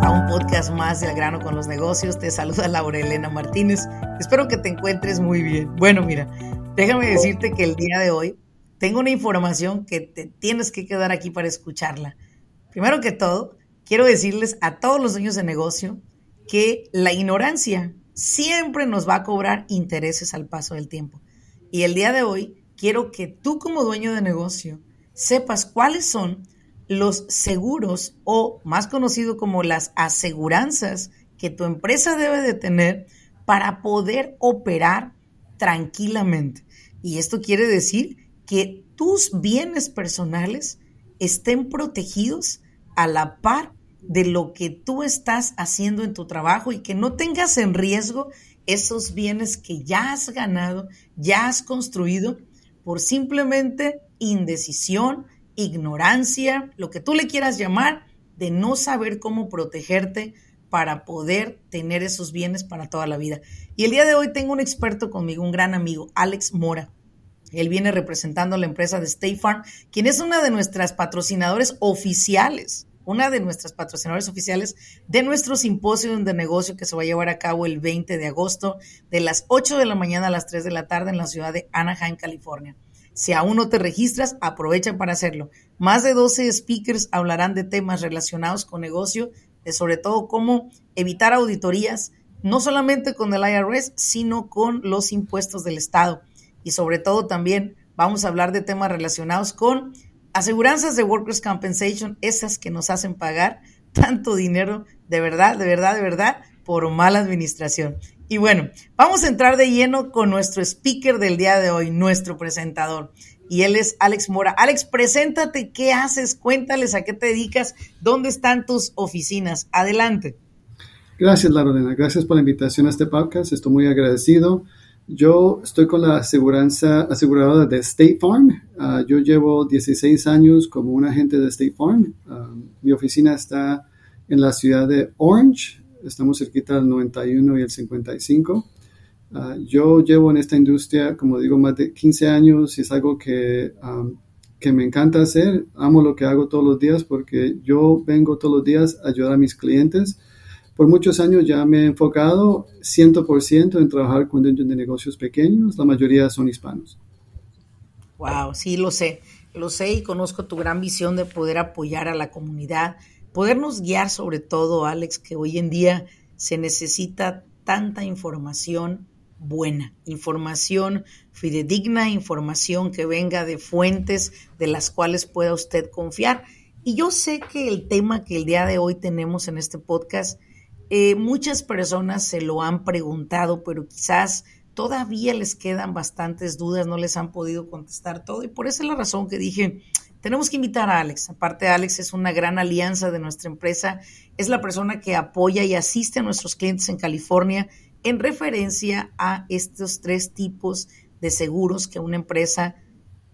A un podcast más de Al grano con los negocios. Te saluda Laura Elena Martínez. Espero que te encuentres muy bien. Bueno, mira, déjame decirte que el día de hoy tengo una información que te tienes que quedar aquí para escucharla. Primero que todo, quiero decirles a todos los dueños de negocio que la ignorancia siempre nos va a cobrar intereses al paso del tiempo. Y el día de hoy quiero que tú como dueño de negocio sepas cuáles son los seguros o más conocido como las aseguranzas que tu empresa debe de tener para poder operar tranquilamente. Y esto quiere decir que tus bienes personales estén protegidos a la par de lo que tú estás haciendo en tu trabajo y que no tengas en riesgo esos bienes que ya has ganado, ya has construido por simplemente indecisión, ignorancia, lo que tú le quieras llamar, de no saber cómo protegerte para poder tener esos bienes para toda la vida. Y el día de hoy tengo un experto conmigo, un gran amigo, Alex Mora. Él viene representando a la empresa de State Farm, quien es una de nuestras patrocinadores oficiales, una de nuestras patrocinadores oficiales de nuestro simposio de negocio que se va a llevar a cabo el 20 de agosto de las 8 de la mañana a las 3 de la tarde en la ciudad de Anaheim, California. Si aún no te registras, aprovecha para hacerlo. Más de 12 speakers hablarán de temas relacionados con negocio, de sobre todo cómo evitar auditorías, no solamente con el IRS, sino con los impuestos del Estado y sobre todo también vamos a hablar de temas relacionados con aseguranzas de Workers' Compensation, esas que nos hacen pagar tanto dinero, de verdad, de verdad, de verdad, por mala administración. Y bueno, vamos a entrar de lleno con nuestro speaker del día de hoy, nuestro presentador. Y él es Alex Mora. Alex, preséntate, ¿qué haces? Cuéntales a qué te dedicas, dónde están tus oficinas. Adelante. Gracias, Larolena. Gracias por la invitación a este podcast. Estoy muy agradecido. Yo estoy con la aseguranza aseguradora de State Farm. Ah, yo llevo 16 años como un agente de State Farm. Ah, mi oficina está en la ciudad de Orange. Estamos cerquita del 91 y el 55. Ah, yo llevo en esta industria, como digo, más de 15 años y es algo que, que me encanta hacer. Amo lo que hago todos los días porque yo vengo todos los días a ayudar a mis clientes por muchos años ya me he enfocado 100% en trabajar con dueños de negocios pequeños, la mayoría son hispanos. Wow, sí, lo sé, lo sé y conozco tu gran visión de poder apoyar a la comunidad, podernos guiar sobre todo, Alex, que hoy en día se necesita tanta información buena, información fidedigna, información que venga de fuentes de las cuales pueda usted confiar. Y yo sé que el tema que el día de hoy tenemos en este podcast eh, muchas personas se lo han preguntado, pero quizás todavía les quedan bastantes dudas, no les han podido contestar todo. Y por esa es la razón que dije, tenemos que invitar a Alex. Aparte, Alex es una gran alianza de nuestra empresa. Es la persona que apoya y asiste a nuestros clientes en California en referencia a estos tres tipos de seguros que una empresa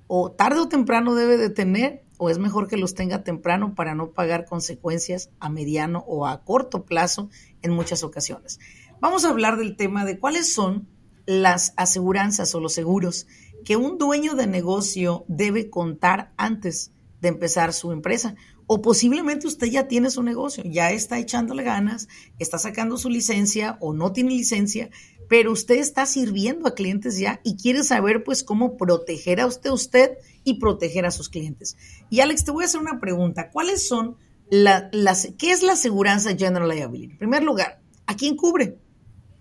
o tarde o temprano debe de tener o es mejor que los tenga temprano para no pagar consecuencias a mediano o a corto plazo en muchas ocasiones. Vamos a hablar del tema de cuáles son las aseguranzas o los seguros que un dueño de negocio debe contar antes de empezar su empresa. O posiblemente usted ya tiene su negocio, ya está echándole ganas, está sacando su licencia o no tiene licencia, pero usted está sirviendo a clientes ya y quiere saber pues cómo proteger a usted, usted y proteger a sus clientes. Y Alex, te voy a hacer una pregunta. ¿Cuáles son las, qué es la aseguranza General Liability? En primer lugar, ¿a quién cubre?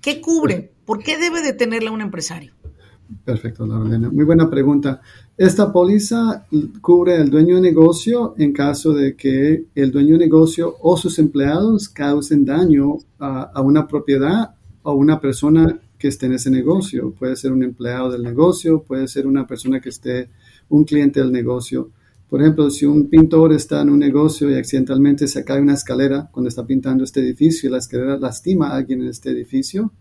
¿Qué cubre? ¿Por qué debe de tenerla un empresario? Perfecto, Lorena. Muy buena pregunta. Esta póliza cubre al dueño de negocio en caso de que el dueño de negocio o sus empleados causen daño a, una propiedad o una persona que esté en ese negocio. Puede ser un empleado del negocio, puede ser una persona que esté un cliente del negocio. Por ejemplo, si un pintor está en un negocio y accidentalmente se cae una escalera cuando está pintando este edificio y la escalera lastima a alguien en este edificio,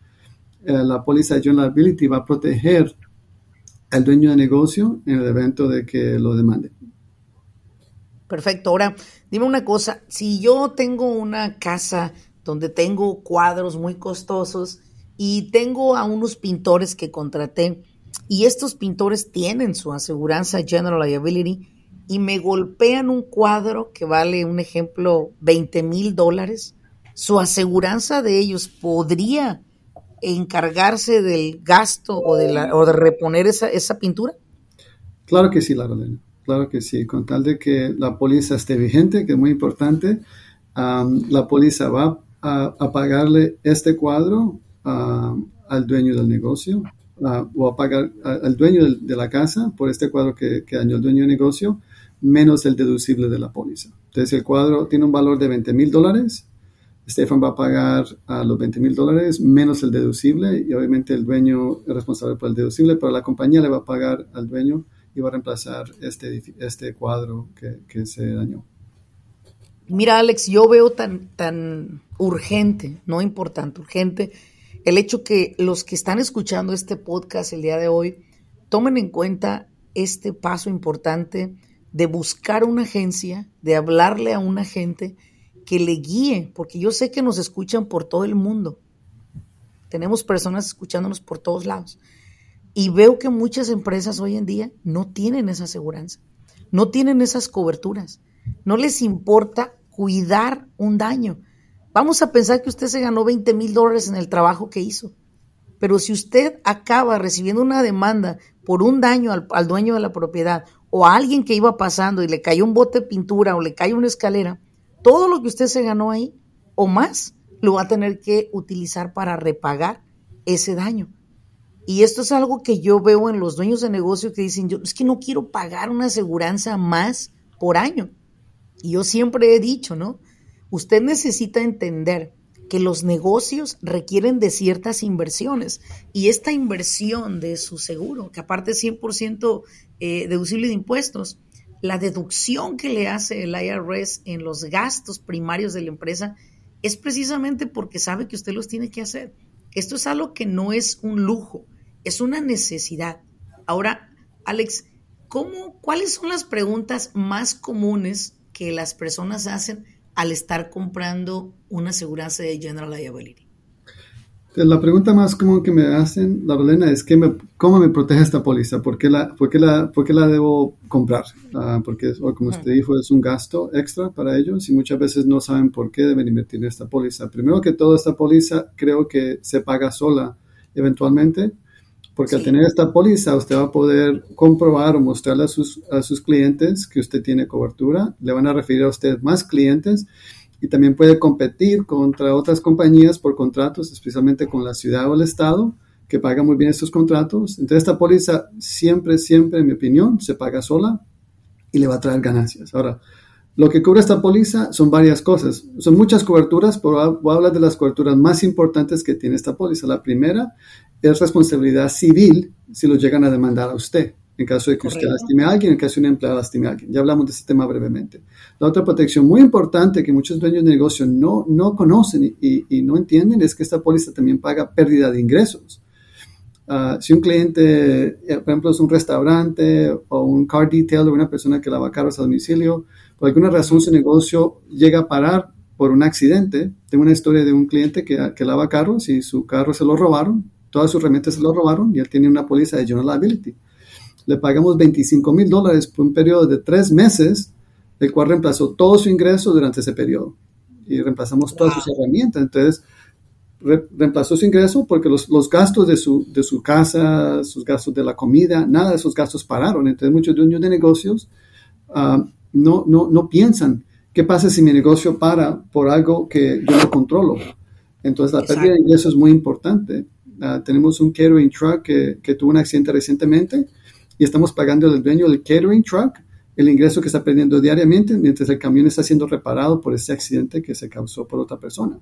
la póliza de Liability va a proteger al dueño de negocio en el evento de que lo demande. Perfecto. Ahora, dime una cosa, si yo tengo una casa donde tengo cuadros muy costosos y tengo a unos pintores que contraté y estos pintores tienen su aseguranza General Liability y me golpean un cuadro que vale, un ejemplo, 20 mil dólares, su aseguranza de ellos podría encargarse del gasto o de, la, o de reponer esa, esa pintura? Claro que sí, Larolena. Claro que sí, con tal de que la póliza esté vigente, que es muy importante, la póliza va a, pagarle este cuadro al dueño del negocio o a pagar al dueño de, la casa por este cuadro que, que, dañó el dueño del negocio, menos el deducible de la póliza. Entonces, el cuadro tiene un valor de 20 mil dólares, Stefan va a pagar a los 20 mil dólares menos el deducible y obviamente el dueño es responsable por el deducible, pero la compañía le va a pagar al dueño y va a reemplazar este, este cuadro que, se dañó. Mira, Alex, yo veo tan, tan urgente, no importante, urgente, el hecho que los que están escuchando este podcast el día de hoy tomen en cuenta este paso importante de buscar una agencia, de hablarle a un agente que le guíe, porque yo sé que nos escuchan por todo el mundo. Tenemos personas escuchándonos por todos lados. Y veo que muchas empresas hoy en día no tienen esa aseguranza, no tienen esas coberturas. No les importa cuidar un daño. Vamos a pensar que usted se ganó 20 mil dólares en el trabajo que hizo. Pero si usted acaba recibiendo una demanda por un daño al, al, dueño de la propiedad o a alguien que iba pasando y le cayó un bote de pintura o le cayó una escalera, todo lo que usted se ganó ahí o más lo va a tener que utilizar para repagar ese daño. Y esto es algo que yo veo en los dueños de negocio que dicen, yo es que no quiero pagar una aseguranza más por año. Y yo siempre he dicho, ¿no? Usted necesita entender que los negocios requieren de ciertas inversiones y esta inversión de su seguro, que aparte es 100% eh, deducible de impuestos, la deducción que le hace el IRS en los gastos primarios de la empresa es precisamente porque sabe que usted los tiene que hacer. Esto es algo que no es un lujo, es una necesidad. Ahora, Alex, ¿cómo, ¿cuáles son las preguntas más comunes que las personas hacen al estar comprando una aseguranza de General Liability? La pregunta más común que me hacen, la Valena, es que me, ¿cómo me protege esta póliza? ¿Por qué la, por qué la, por qué la debo comprar? Uh, porque, como usted dijo, es un gasto extra para ellos y muchas veces no saben por qué deben invertir en esta póliza. Primero que todo, esta póliza creo que se paga sola eventualmente porque al tener esta póliza usted va a poder comprobar o mostrarle a sus, a sus clientes que usted tiene cobertura, le van a referir a usted más clientes y también puede competir contra otras compañías por contratos, especialmente con la ciudad o el estado, que pagan muy bien estos contratos. Entonces esta póliza siempre, siempre, en mi opinión, se paga sola y le va a traer ganancias. Ahora, lo que cubre esta póliza son varias cosas. Son muchas coberturas, pero voy a hablar de las coberturas más importantes que tiene esta póliza. La primera es responsabilidad civil si lo llegan a demandar a usted, en caso de que usted lastime a alguien, en caso de un empleado lastime a alguien. Ya hablamos de este tema brevemente. La otra protección muy importante que muchos dueños de negocio no, no conocen y, y no entienden es que esta póliza también paga pérdida de ingresos. Uh, si un cliente, eh, por ejemplo, es un restaurante o un car detail o una persona que lava carros a domicilio, por alguna razón su negocio llega a parar por un accidente. Tengo una historia de un cliente que, que lava carros y su carro se lo robaron, todas sus herramientas se lo robaron y él tiene una póliza de general liability. Le pagamos 25 mil dólares por un periodo de tres meses, el cual reemplazó todo su ingreso durante ese periodo y reemplazamos todas sus herramientas. Entonces, reemplazó su ingreso porque los, los, gastos de su, de su casa, sus gastos de la comida, nada de esos gastos pararon. Entonces muchos dueños de negocios uh, no, no, no piensan, ¿qué pasa si mi negocio para por algo que yo no controlo? Entonces la pérdida de ingresos es muy importante. Uh, tenemos un catering truck que, que, tuvo un accidente recientemente y estamos pagando al dueño del catering truck el ingreso que está perdiendo diariamente mientras el camión está siendo reparado por ese accidente que se causó por otra persona.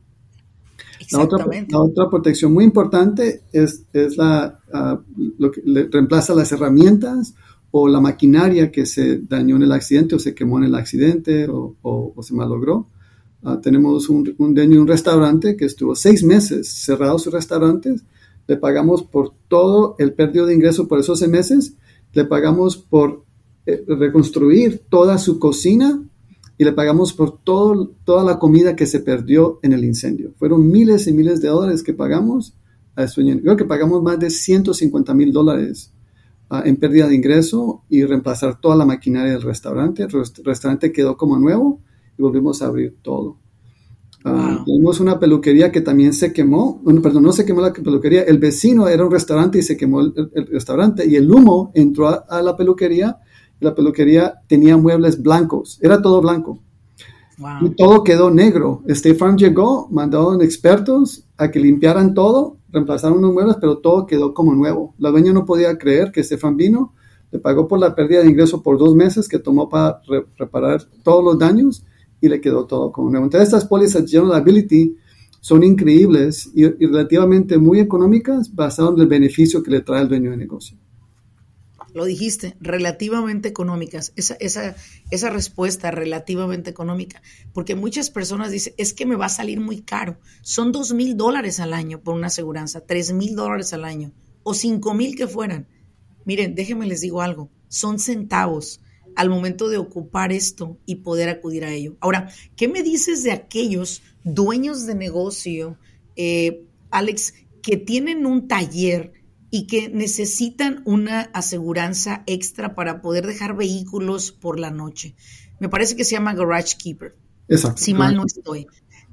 La otra, la otra, protección muy importante es, es la, uh, lo que le reemplaza las herramientas o la maquinaria que se dañó en el accidente o se quemó en el accidente o, se malogró. Uh, tenemos un, un, dueño de un restaurante que estuvo seis meses cerrado su restaurante. Le pagamos por todo el pérdida de ingreso por esos seis meses. Le pagamos por eh, reconstruir toda su cocina y le pagamos por todo, toda la comida que se perdió en el incendio. Fueron miles y miles de dólares que pagamos a dueño. Creo que pagamos más de 150 mil dólares uh, en pérdida de ingreso y reemplazar toda la maquinaria del restaurante. El restaurante quedó como nuevo y volvimos a abrir todo. Uh, Tenemos una peluquería que también se quemó, bueno, perdón, no se quemó la peluquería, el vecino era un restaurante y se quemó el, restaurante. Y el humo entró a la peluquería. La peluquería tenía muebles blancos, era todo blanco. Y todo quedó negro. State Farm llegó, mandaron expertos a que limpiaran todo, reemplazaron unos muebles, pero todo quedó como nuevo. La dueña no podía creer que Stefan vino, le pagó por la pérdida de ingreso por dos meses que tomó para reparar todos los daños y le quedó todo como nuevo. Entonces, estas pólizas General Ability son increíbles y, y relativamente muy económicas basado en el beneficio que le trae el dueño de negocio. Lo dijiste, relativamente económicas, esa, esa, esa respuesta relativamente económica, porque muchas personas dicen, es que me va a salir muy caro, son dos mil dólares al año por una aseguranza, tres mil dólares al año, o cinco mil que fueran. Miren, déjenme les digo algo, son centavos al momento de ocupar esto y poder acudir a ello. Ahora, ¿qué me dices de aquellos dueños de negocio, eh, Alex, que tienen un taller y que necesitan una aseguranza extra para poder dejar vehículos por la noche. Me parece que se llama Garage Keeper. Exacto. Si mal no estoy.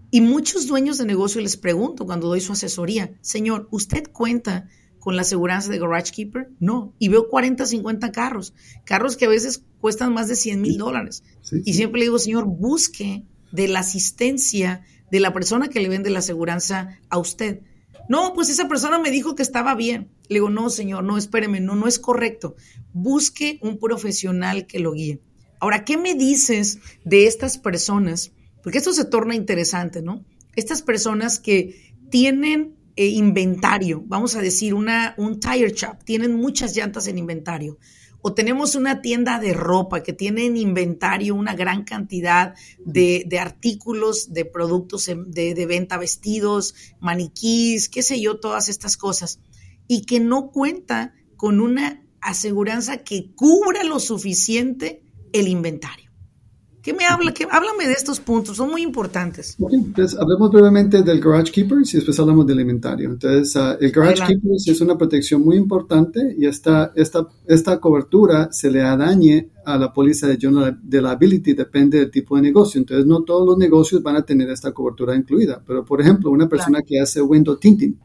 Y muchos dueños de negocio les pregunto cuando doy su asesoría, señor, ¿usted cuenta con la aseguranza de Garage Keeper? No. Y veo 40, 50 carros, carros que a veces cuestan más de 100 mil dólares. Y siempre le digo, señor, busque de la asistencia de la persona que le vende la aseguranza a usted. No, pues esa persona me dijo que estaba bien. Le digo, no, señor, no, espéreme, no, no es correcto. Busque un profesional que lo guíe. Ahora, ¿qué me dices de estas personas? Porque esto se torna interesante, ¿no? Estas personas que tienen eh, inventario, vamos a decir, una, un tire shop, tienen muchas llantas en inventario. O tenemos una tienda de ropa que tiene en inventario una gran cantidad de, artículos, de productos de, de, venta, vestidos, maniquís, qué sé yo, todas estas cosas, y que no cuenta con una aseguranza que cubra lo suficiente el inventario. ¿Qué me habla? ¿Qué, háblame de estos puntos, son muy importantes. Entonces, hablemos brevemente del Garage Keepers y después hablamos del inventario. Entonces, uh, el Garage Keepers es una protección muy importante y esta, esta, esta cobertura se le adañe a la póliza de General de Liability, depende del tipo de negocio. Entonces, no todos los negocios van a tener esta cobertura incluida, pero por ejemplo, una persona que hace window tinting,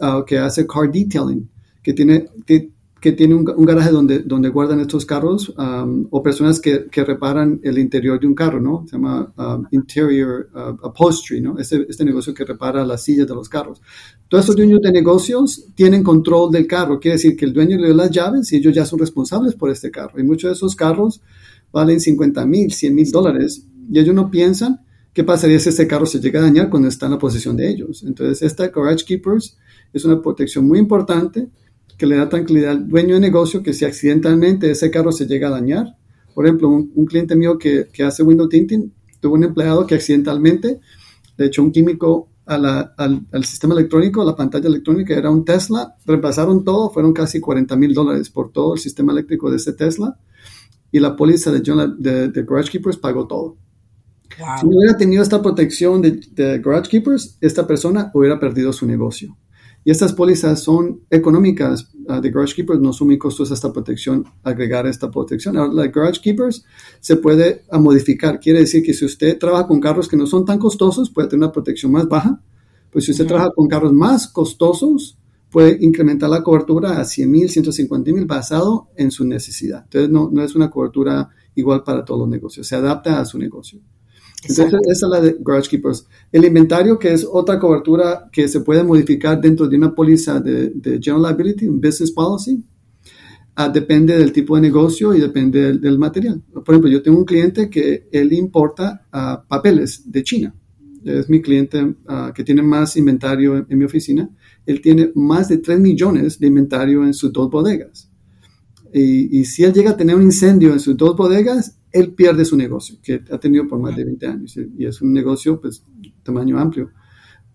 uh, que hace car detailing, que tiene, que que tiene un, garaje donde, donde guardan estos carros um, o personas que, que, reparan el interior de un carro, ¿no? Se llama um, Interior uh, Upholstery, ¿no? Este, este negocio que repara las sillas de los carros. Todos estos dueños de negocios tienen control del carro, quiere decir que el dueño le dio las llaves y ellos ya son responsables por este carro. Y muchos de esos carros valen 50 mil, 100 mil dólares y ellos no piensan qué pasaría si este carro se llega a dañar cuando está en la posesión de ellos. Entonces, esta Garage Keepers es una protección muy importante que le da tranquilidad al dueño de negocio que si accidentalmente ese carro se llega a dañar, por ejemplo, un, cliente mío que, hace window tinting tuvo un empleado que accidentalmente le echó un químico al, sistema electrónico, a la pantalla electrónica, era un Tesla, repasaron todo, fueron casi 40 mil dólares por todo el sistema eléctrico de ese Tesla y la póliza de, de, Garage Keepers pagó todo. Si no hubiera tenido esta protección de, de Garage Keepers, esta persona hubiera perdido su negocio. Y estas pólizas son económicas uh, de Garage Keepers, no son muy costosas esta protección, agregar esta protección. Ahora, la Garage Keepers se puede uh, modificar. Quiere decir que si usted trabaja con carros que no son tan costosos, puede tener una protección más baja. Pues si usted trabaja con carros más costosos, puede incrementar la cobertura a 100 mil, 150 mil basado en su necesidad. Entonces, no, no es una cobertura igual para todos los negocios, se adapta a su negocio. Entonces, esa es la de Garage Keepers. El inventario, que es otra cobertura que se puede modificar dentro de una póliza de, General Liability, un Business Policy, ah, depende del tipo de negocio y depende del, material. Por ejemplo, yo tengo un cliente que él importa ah, papeles de China. Es mi cliente ah, que tiene más inventario en, mi oficina. Él tiene más de 3 millones de inventario en sus dos bodegas. Y, si él llega a tener un incendio en sus dos bodegas, él pierde su negocio, que ha tenido por más de 20 años. Y es un negocio, pues, tamaño amplio.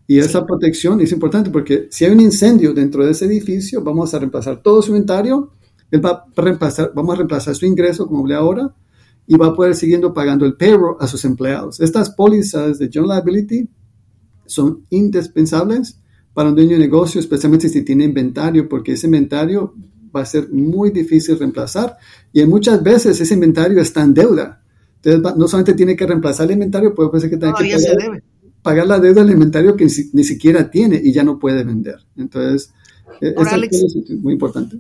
Y esa protección es importante porque si hay un incendio dentro de ese edificio, vamos a reemplazar todo su inventario, él va a reemplazar, vamos a reemplazar su ingreso, como hablé ahora, y va a poder siguiendo pagando el payroll a sus empleados. Estas pólizas de General Liability son indispensables para un dueño de negocio, especialmente si tiene inventario, porque ese inventario va a ser muy difícil reemplazar y muchas veces ese inventario está en deuda. Entonces, no solamente tiene que reemplazar el inventario, puede ser que tenga que pagar, la deuda del inventario que ni, siquiera tiene y ya no puede vender. Entonces, e, es muy importante.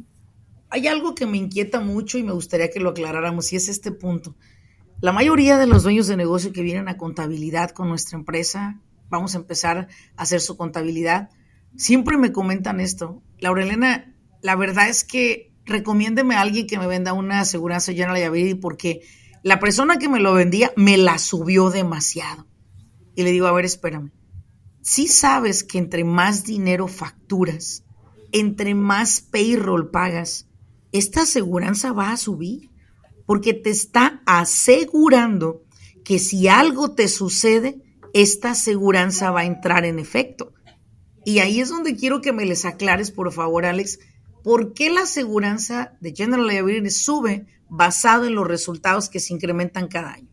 Hay algo que me inquieta mucho y me gustaría que lo aclaráramos y es este punto. La mayoría de los dueños de negocio que vienen a contabilidad con nuestra empresa, vamos a empezar a hacer su contabilidad, siempre me comentan esto. Laurelena, la verdad es que recomiéndeme a alguien que me venda una aseguranza General Liability porque la persona que me lo vendía me la subió demasiado. Y le digo, a ver, espérame. Si sabes que entre más dinero facturas, entre más payroll pagas, esta aseguranza va a subir porque te está asegurando que si algo te sucede, esta aseguranza va a entrar en efecto. Y ahí es donde quiero que me les aclares, por favor, Alex, ¿por qué la aseguranza de General Liability sube basado en los resultados que se incrementan cada año?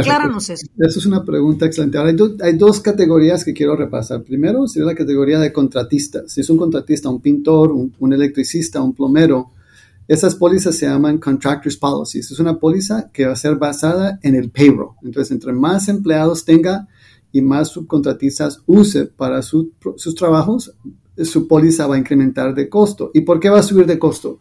Acláranos eso. Esa es una pregunta excelente. Ahora, hay, dos categorías que quiero repasar. Primero, sería la categoría de contratistas. Si es un contratista, un pintor, un, electricista, un plomero, esas pólizas se llaman contractors policies. Es una póliza que va a ser basada en el payroll. Entonces, entre más empleados tenga y más subcontratistas use para sus trabajos, su póliza va a incrementar de costo. ¿Y por qué va a subir de costo?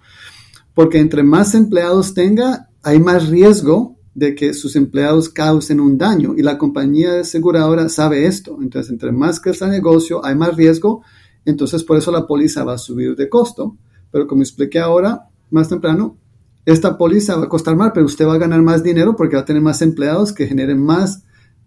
Porque entre más empleados tenga, hay más riesgo de que sus empleados causen un daño y la compañía aseguradora sabe esto. Entonces, entre más crece el negocio, hay más riesgo. Entonces, por eso la póliza va a subir de costo. Pero como expliqué ahora, más temprano, esta póliza va a costar más, pero usted va a ganar más dinero porque va a tener más empleados que generen más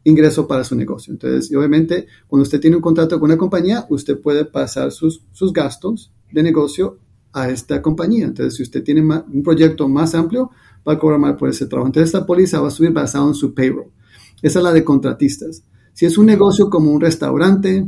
ingreso para su negocio. Entonces, obviamente, cuando usted tiene un contrato con una compañía, usted puede pasar sus, sus gastos de negocio a esta compañía. Entonces, si usted tiene un proyecto más amplio, va a cobrar más por ese trabajo. Entonces, esta póliza va a subir basado en su payroll. Esa es la de contratistas. Si es un negocio como un restaurante,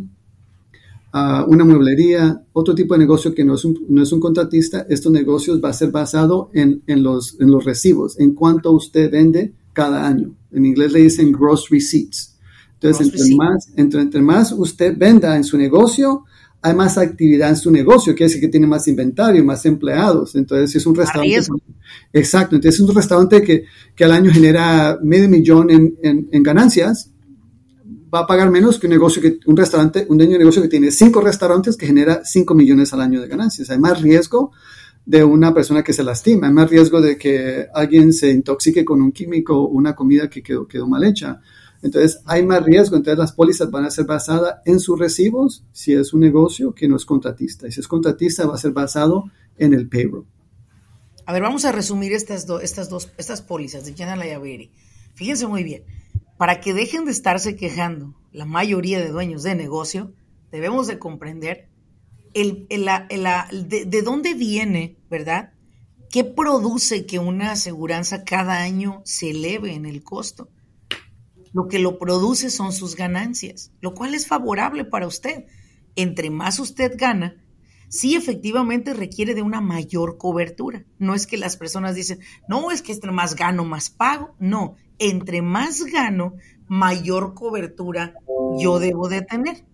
uh, una mueblería, otro tipo de negocio que no es, un, no es un contratista, estos negocios va a ser basado en, en, los, en los recibos, en cuánto usted vende cada año. En inglés le dicen gross receipts. Entonces, entre más, entre, entre, más usted venda en su negocio, hay más actividad en su negocio, quiere decir que tiene más inventario, más empleados. Entonces, es un restaurante. Exacto, entonces es un restaurante que, que, al año genera medio millón en, en, en, ganancias, va a pagar menos que un negocio que un restaurante, un dueño de negocio que tiene cinco restaurantes que genera cinco millones al año de ganancias. Hay más riesgo de una persona que se lastima, hay más riesgo de que alguien se intoxique con un químico o una comida que quedó, mal hecha. Entonces hay más riesgo, entonces las pólizas van a ser basadas en sus recibos si es un negocio que no es contratista. Y si es contratista va a ser basado en el payroll. A ver, vamos a resumir estas, estas dos estas pólizas de General Liability. Fíjense muy bien, para que dejen de estarse quejando la mayoría de dueños de negocio, debemos de comprender el, de, dónde viene, ¿verdad? ¿Qué produce que una aseguranza cada año se eleve en el costo? Lo que lo produce son sus ganancias, lo cual es favorable para usted. Entre más usted gana, sí efectivamente requiere de una mayor cobertura. No es que las personas dicen, no, es que entre más gano, más pago. No, entre más gano, mayor cobertura yo debo de tener.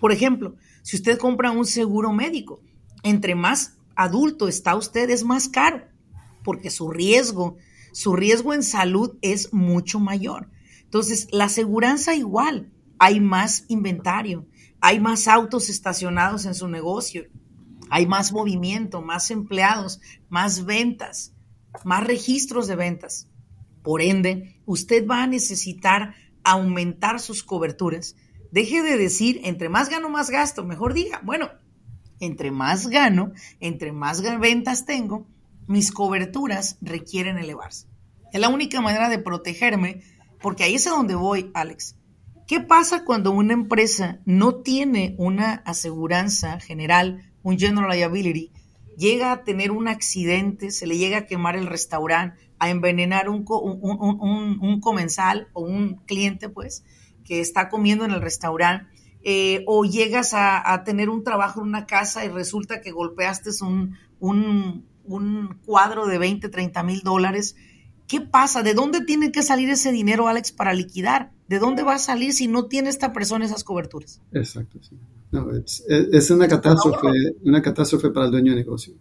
Por ejemplo, si usted compra un seguro médico, entre más adulto está usted, es más caro, porque su riesgo, su riesgo en salud es mucho mayor. Entonces, la aseguranza igual, hay más inventario, hay más autos estacionados en su negocio, hay más movimiento, más empleados, más ventas, más registros de ventas. Por ende, usted va a necesitar aumentar sus coberturas Deje de decir, entre más gano, más gasto. Mejor diga, bueno, entre más gano, entre más ventas tengo, mis coberturas requieren elevarse. Es la única manera de protegerme, porque ahí es a donde voy, Alex. ¿Qué pasa cuando una empresa no tiene una aseguranza general, un general liability, llega a tener un accidente, se le llega a quemar el restaurante, a envenenar un, un, comensal o un cliente, pues, que está comiendo en el restaurante, eh, o llegas a, tener un trabajo en una casa y resulta que golpeaste un, un cuadro de 20, 30 mil dólares, ¿qué pasa? ¿De dónde tiene que salir ese dinero, Alex, para liquidar? ¿De dónde va a salir si no tiene esta persona esas coberturas? Exacto, sí. No, es, una catástrofe, una catástrofe para el dueño de negocio.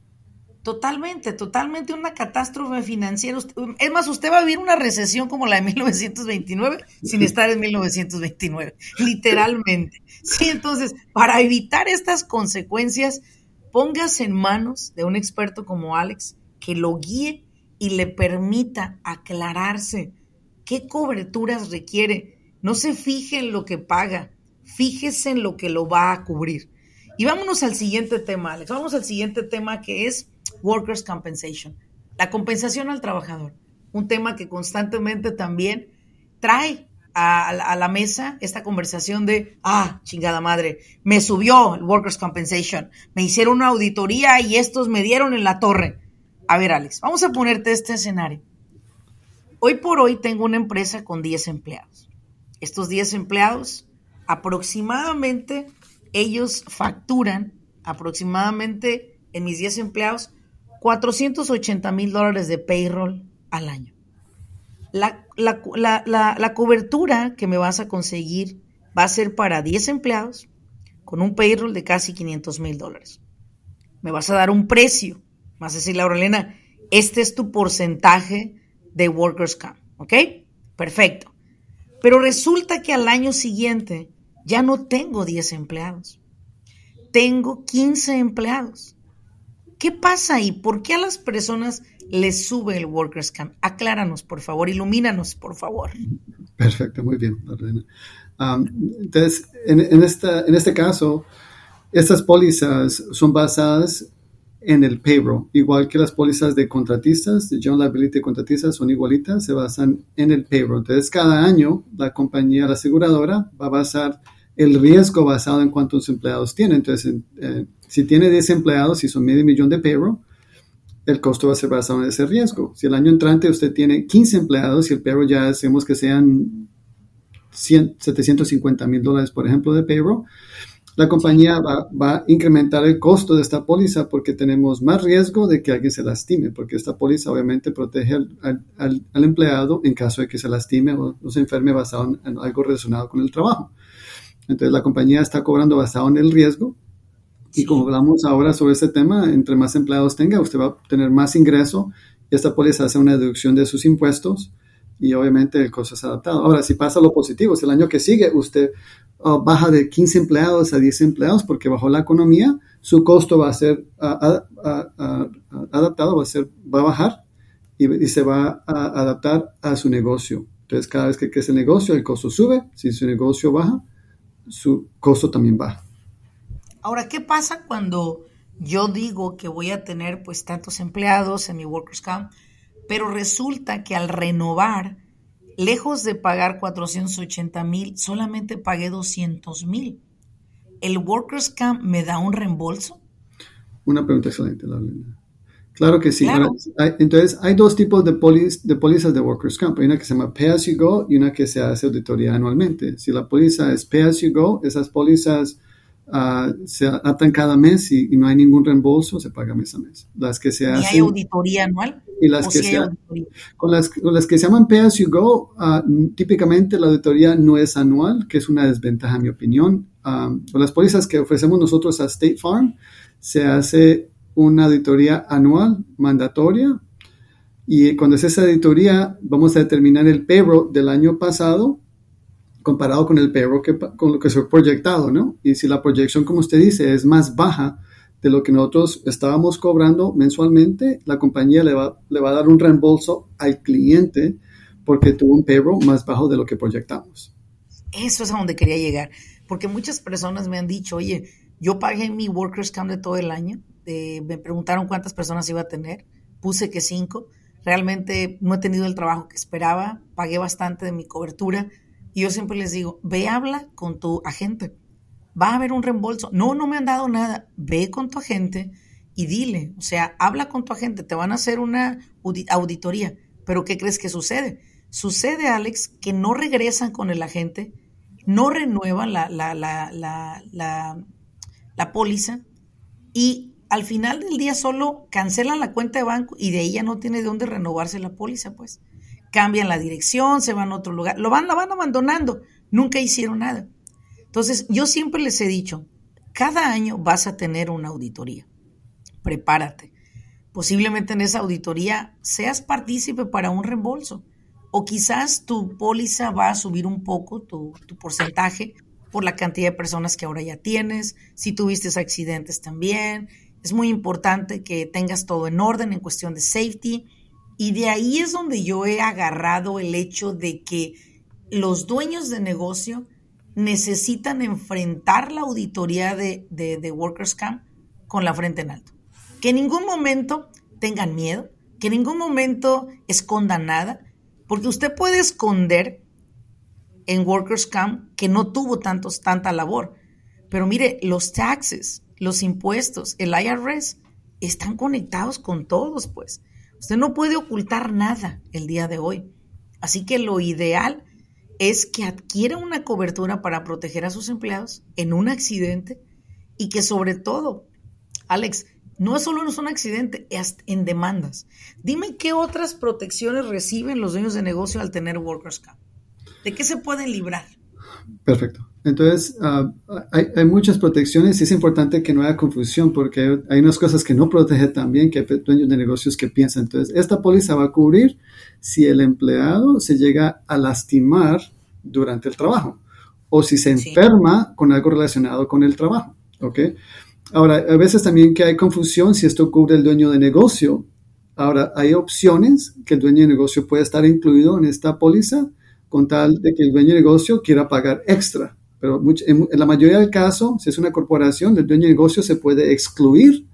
Totalmente, totalmente una catástrofe financiera. Es más, usted va a vivir una recesión como la de 1929 sin estar en 1929, literalmente. Sí, entonces, para evitar estas consecuencias, póngase en manos de un experto como Alex que lo guíe y le permita aclararse qué coberturas requiere. No se fije en lo que paga, fíjese en lo que lo va a cubrir. Y vámonos al siguiente tema, Alex. Vamos al siguiente tema que es Workers' Compensation, la compensación al trabajador. Un tema que constantemente también trae a, la mesa esta conversación de, ah, chingada madre, me subió el Workers' Compensation, me hicieron una auditoría y estos me dieron en la torre. A ver, Alex, vamos a ponerte este escenario. Hoy por hoy tengo una empresa con 10 empleados. Estos 10 empleados, aproximadamente, ellos facturan aproximadamente en mis 10 empleados 480 mil dólares de payroll al año. La, cobertura que me vas a conseguir va a ser para 10 empleados con un payroll de casi 500 mil dólares. Me vas a dar un precio. Vas a decir, Laura Elena, este es tu porcentaje de Workers' Camp. ¿Ok? Perfecto. Pero resulta que al año siguiente ya no tengo 10 empleados. Tengo 15 empleados. ¿Qué pasa ahí? ¿Por qué a las personas les sube el Workers Camp? Acláranos, por favor, ilumínanos, por favor. Perfecto, muy bien, entonces, en, este caso, estas pólizas son basadas en el payroll, igual que las pólizas de contratistas, de General Liability contratistas, son igualitas, se basan en el payroll. Entonces, cada año la compañía, la aseguradora, va a basar el riesgo basado en cuántos empleados tiene. Entonces, eh, si tiene 10 empleados y son medio millón de payroll, el costo va a ser basado en ese riesgo. Si el año entrante usted tiene 15 empleados y el payroll ya hacemos que sean 750 mil dólares, por ejemplo, de payroll, la compañía va, a incrementar el costo de esta póliza porque tenemos más riesgo de que alguien se lastime, porque esta póliza obviamente protege al, empleado en caso de que se lastime o, se enferme basado en algo relacionado con el trabajo. Entonces la compañía está cobrando basado en el riesgo y como hablamos ahora sobre este tema, entre más empleados tenga, usted va a tener más ingreso y esta póliza hace una deducción de sus impuestos y obviamente el costo es adaptado. Ahora, si pasa lo positivo, si el año que sigue usted uh, baja de 15 empleados a 10 empleados porque bajó la economía, su costo va a ser adaptado, va a, ser, va a bajar y, se va a adaptar a su negocio. Entonces, cada vez que crece el negocio, el costo sube. Si su negocio baja, su costo también baja. Ahora, ¿qué pasa cuando yo digo que voy a tener pues tantos empleados en mi Workers Camp, pero resulta que al renovar, lejos de pagar 480 mil, solamente pagué 200 mil? ¿El Workers Camp me da un reembolso? Una pregunta excelente, Laura. Claro que sí. entonces, hay dos tipos de, de pólizas de Workers' Camp. Hay una que se llama Pay As You Go y una que se hace auditoría anualmente. Si la póliza es Pay As You Go, esas pólizas Ah, se atan cada mes y, no hay ningún reembolso, se paga mes a mes. Las que se hacen, hay auditoría anual? Y las que se, con, las, las, que se llaman Pay As You Go, ah, típicamente la auditoría no es anual, que es una desventaja en mi opinión. Uh, con las pólizas que ofrecemos nosotros a State Farm, se hace una auditoría anual mandatoria y cuando es esa auditoría vamos a determinar el payroll del año pasado comparado con el payroll que, con lo que se ha proyectado, ¿no? Y si la proyección, como usted dice, es más baja de lo que nosotros estábamos cobrando mensualmente, la compañía le va, le va a dar un reembolso al cliente porque tuvo un payroll más bajo de lo que proyectamos. Eso es a donde quería llegar, porque muchas personas me han dicho, oye, yo pagué mi Workers' Camp de todo el año, me preguntaron cuántas personas iba a tener, puse que cinco, realmente no he tenido el trabajo que esperaba, pagué bastante de mi cobertura, y yo siempre les digo, ve, habla con tu agente. Va a haber un reembolso. No, no me han dado nada. Ve con tu agente y dile, o sea, habla con tu agente, te van a hacer una auditoría, pero ¿qué crees que sucede? Sucede, Alex, que no regresan con el agente, no renuevan la, la, la, la, la póliza y al final del día solo cancelan la cuenta de banco y de ahí ya no tiene de dónde renovarse la póliza, pues. Cambian la dirección, se van a otro lugar, lo van, la van abandonando, nunca hicieron nada. Entonces, yo siempre les he dicho, cada año vas a tener una auditoría. Prepárate. Posiblemente en esa auditoría seas partícipe para un reembolso. O quizás tu póliza va a subir un poco, tu, tu porcentaje, por la cantidad de personas que ahora ya tienes, si tuviste accidentes también. Es muy importante que tengas todo en orden en cuestión de safety. Y de ahí es donde yo he agarrado el hecho de que los dueños de negocio necesitan enfrentar la auditoría de, de, Workers Camp con la frente en alto. Que en ningún momento tengan miedo, que en ningún momento escondan nada, porque usted puede esconder en Workers Camp que no tuvo tantos, tanta labor. Pero mire, los taxes, los impuestos, el IRS están conectados con todos, pues. Usted no puede ocultar nada el día de hoy. Así que lo ideal es que adquiera una cobertura para proteger a sus empleados en un accidente y que sobre todo, Alex, no es solo un accidente, es en demandas. Dime qué otras protecciones reciben los dueños de negocio al tener Workers Camp. ¿De qué se pueden librar? Perfecto. Entonces, ah, hay, muchas protecciones y es importante que no haya confusión porque hay unas cosas que no protege también que hay dueños de negocios que piensan. Entonces, esta póliza va a cubrir si el empleado se llega a lastimar durante el trabajo o si se enferma con algo relacionado con el trabajo. ¿Ok? Ahora, a veces también que hay confusión si esto cubre el dueño de negocio. Ahora, hay opciones que el dueño de negocio puede estar incluido en esta póliza con tal de que el dueño de negocio quiera pagar extra. Pero en, la mayoría del caso, si es una corporación, el dueño de negocio se puede excluir.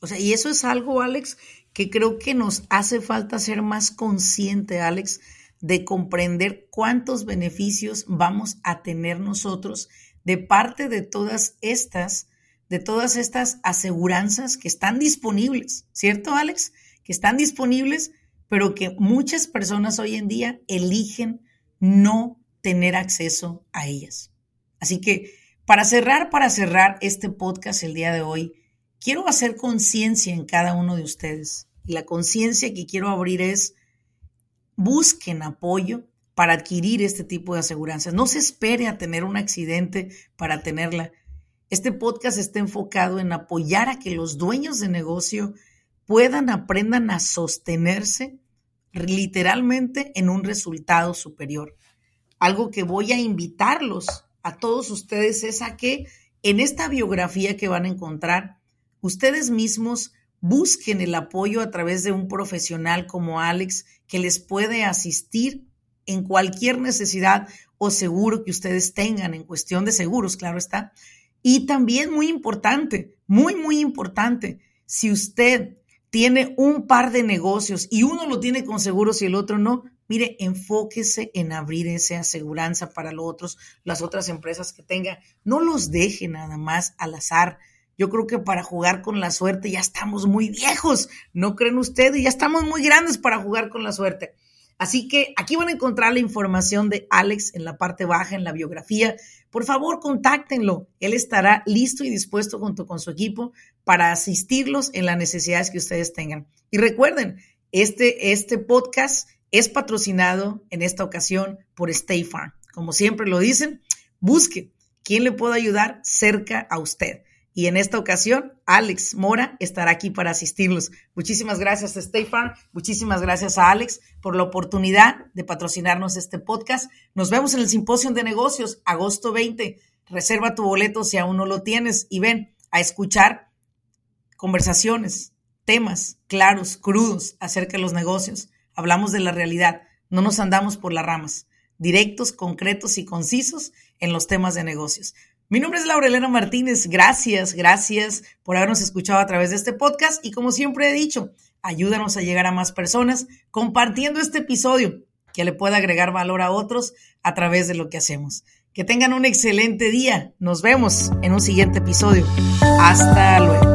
O sea, y eso es algo, Alex, que creo que nos hace falta ser más consciente, Alex, de comprender cuántos beneficios vamos a tener nosotros de parte de todas estas, de todas estas aseguranzas que están disponibles, ¿cierto, Alex? Que están disponibles, pero que muchas personas hoy en día eligen no tener acceso a ellas. Así que para cerrar, para cerrar este podcast el día de hoy, quiero hacer conciencia en cada uno de ustedes. Y la conciencia que quiero abrir es, busquen apoyo para adquirir este tipo de aseguranzas. No se espere a tener un accidente para tenerla. Este podcast está enfocado en apoyar a que los dueños de negocio puedan, aprendan a sostenerse literalmente en un resultado superior. Algo que voy a invitarlos a todos ustedes es a que en esta biografía que van a encontrar, ustedes mismos busquen el apoyo a través de un profesional como Alex que les puede asistir en cualquier necesidad o seguro que ustedes tengan en cuestión de seguros, claro está. Y también muy importante, muy, muy importante, si usted tiene un par de negocios y uno lo tiene con seguros y el otro no, mire, enfóquese en abrir esa aseguranza para los otros, las otras empresas que tenga. No los deje nada más al azar. Yo creo que para jugar con la suerte ya estamos muy viejos, ¿no creen ustedes? Ya estamos muy grandes para jugar con la suerte. Así que aquí van a encontrar la información de Alex en la parte baja, en la biografía. Por favor, contáctenlo. Él estará listo y dispuesto junto con su equipo para asistirlos en las necesidades que ustedes tengan. Y recuerden, este, este podcast es patrocinado en esta ocasión por Stay Farm. Como siempre lo dicen, busque quién le puede ayudar cerca a usted. Y en esta ocasión, Alex Mora estará aquí para asistirlos. Muchísimas gracias a muchísimas gracias a Alex por la oportunidad de patrocinarnos este podcast. Nos vemos en el Simposio de Negocios, agosto 20. Reserva tu boleto si aún no lo tienes y ven a escuchar conversaciones, temas claros, crudos acerca de los negocios. Hablamos de la realidad, no nos andamos por las ramas, directos, concretos y concisos en los temas de negocios. Mi nombre es Laurelena Martínez. Gracias, gracias por habernos escuchado a través de este podcast y como siempre he dicho, ayúdanos a llegar a más personas compartiendo este episodio que le pueda agregar valor a otros a través de lo que hacemos. Que tengan un excelente día. Nos vemos en un siguiente episodio. Hasta luego.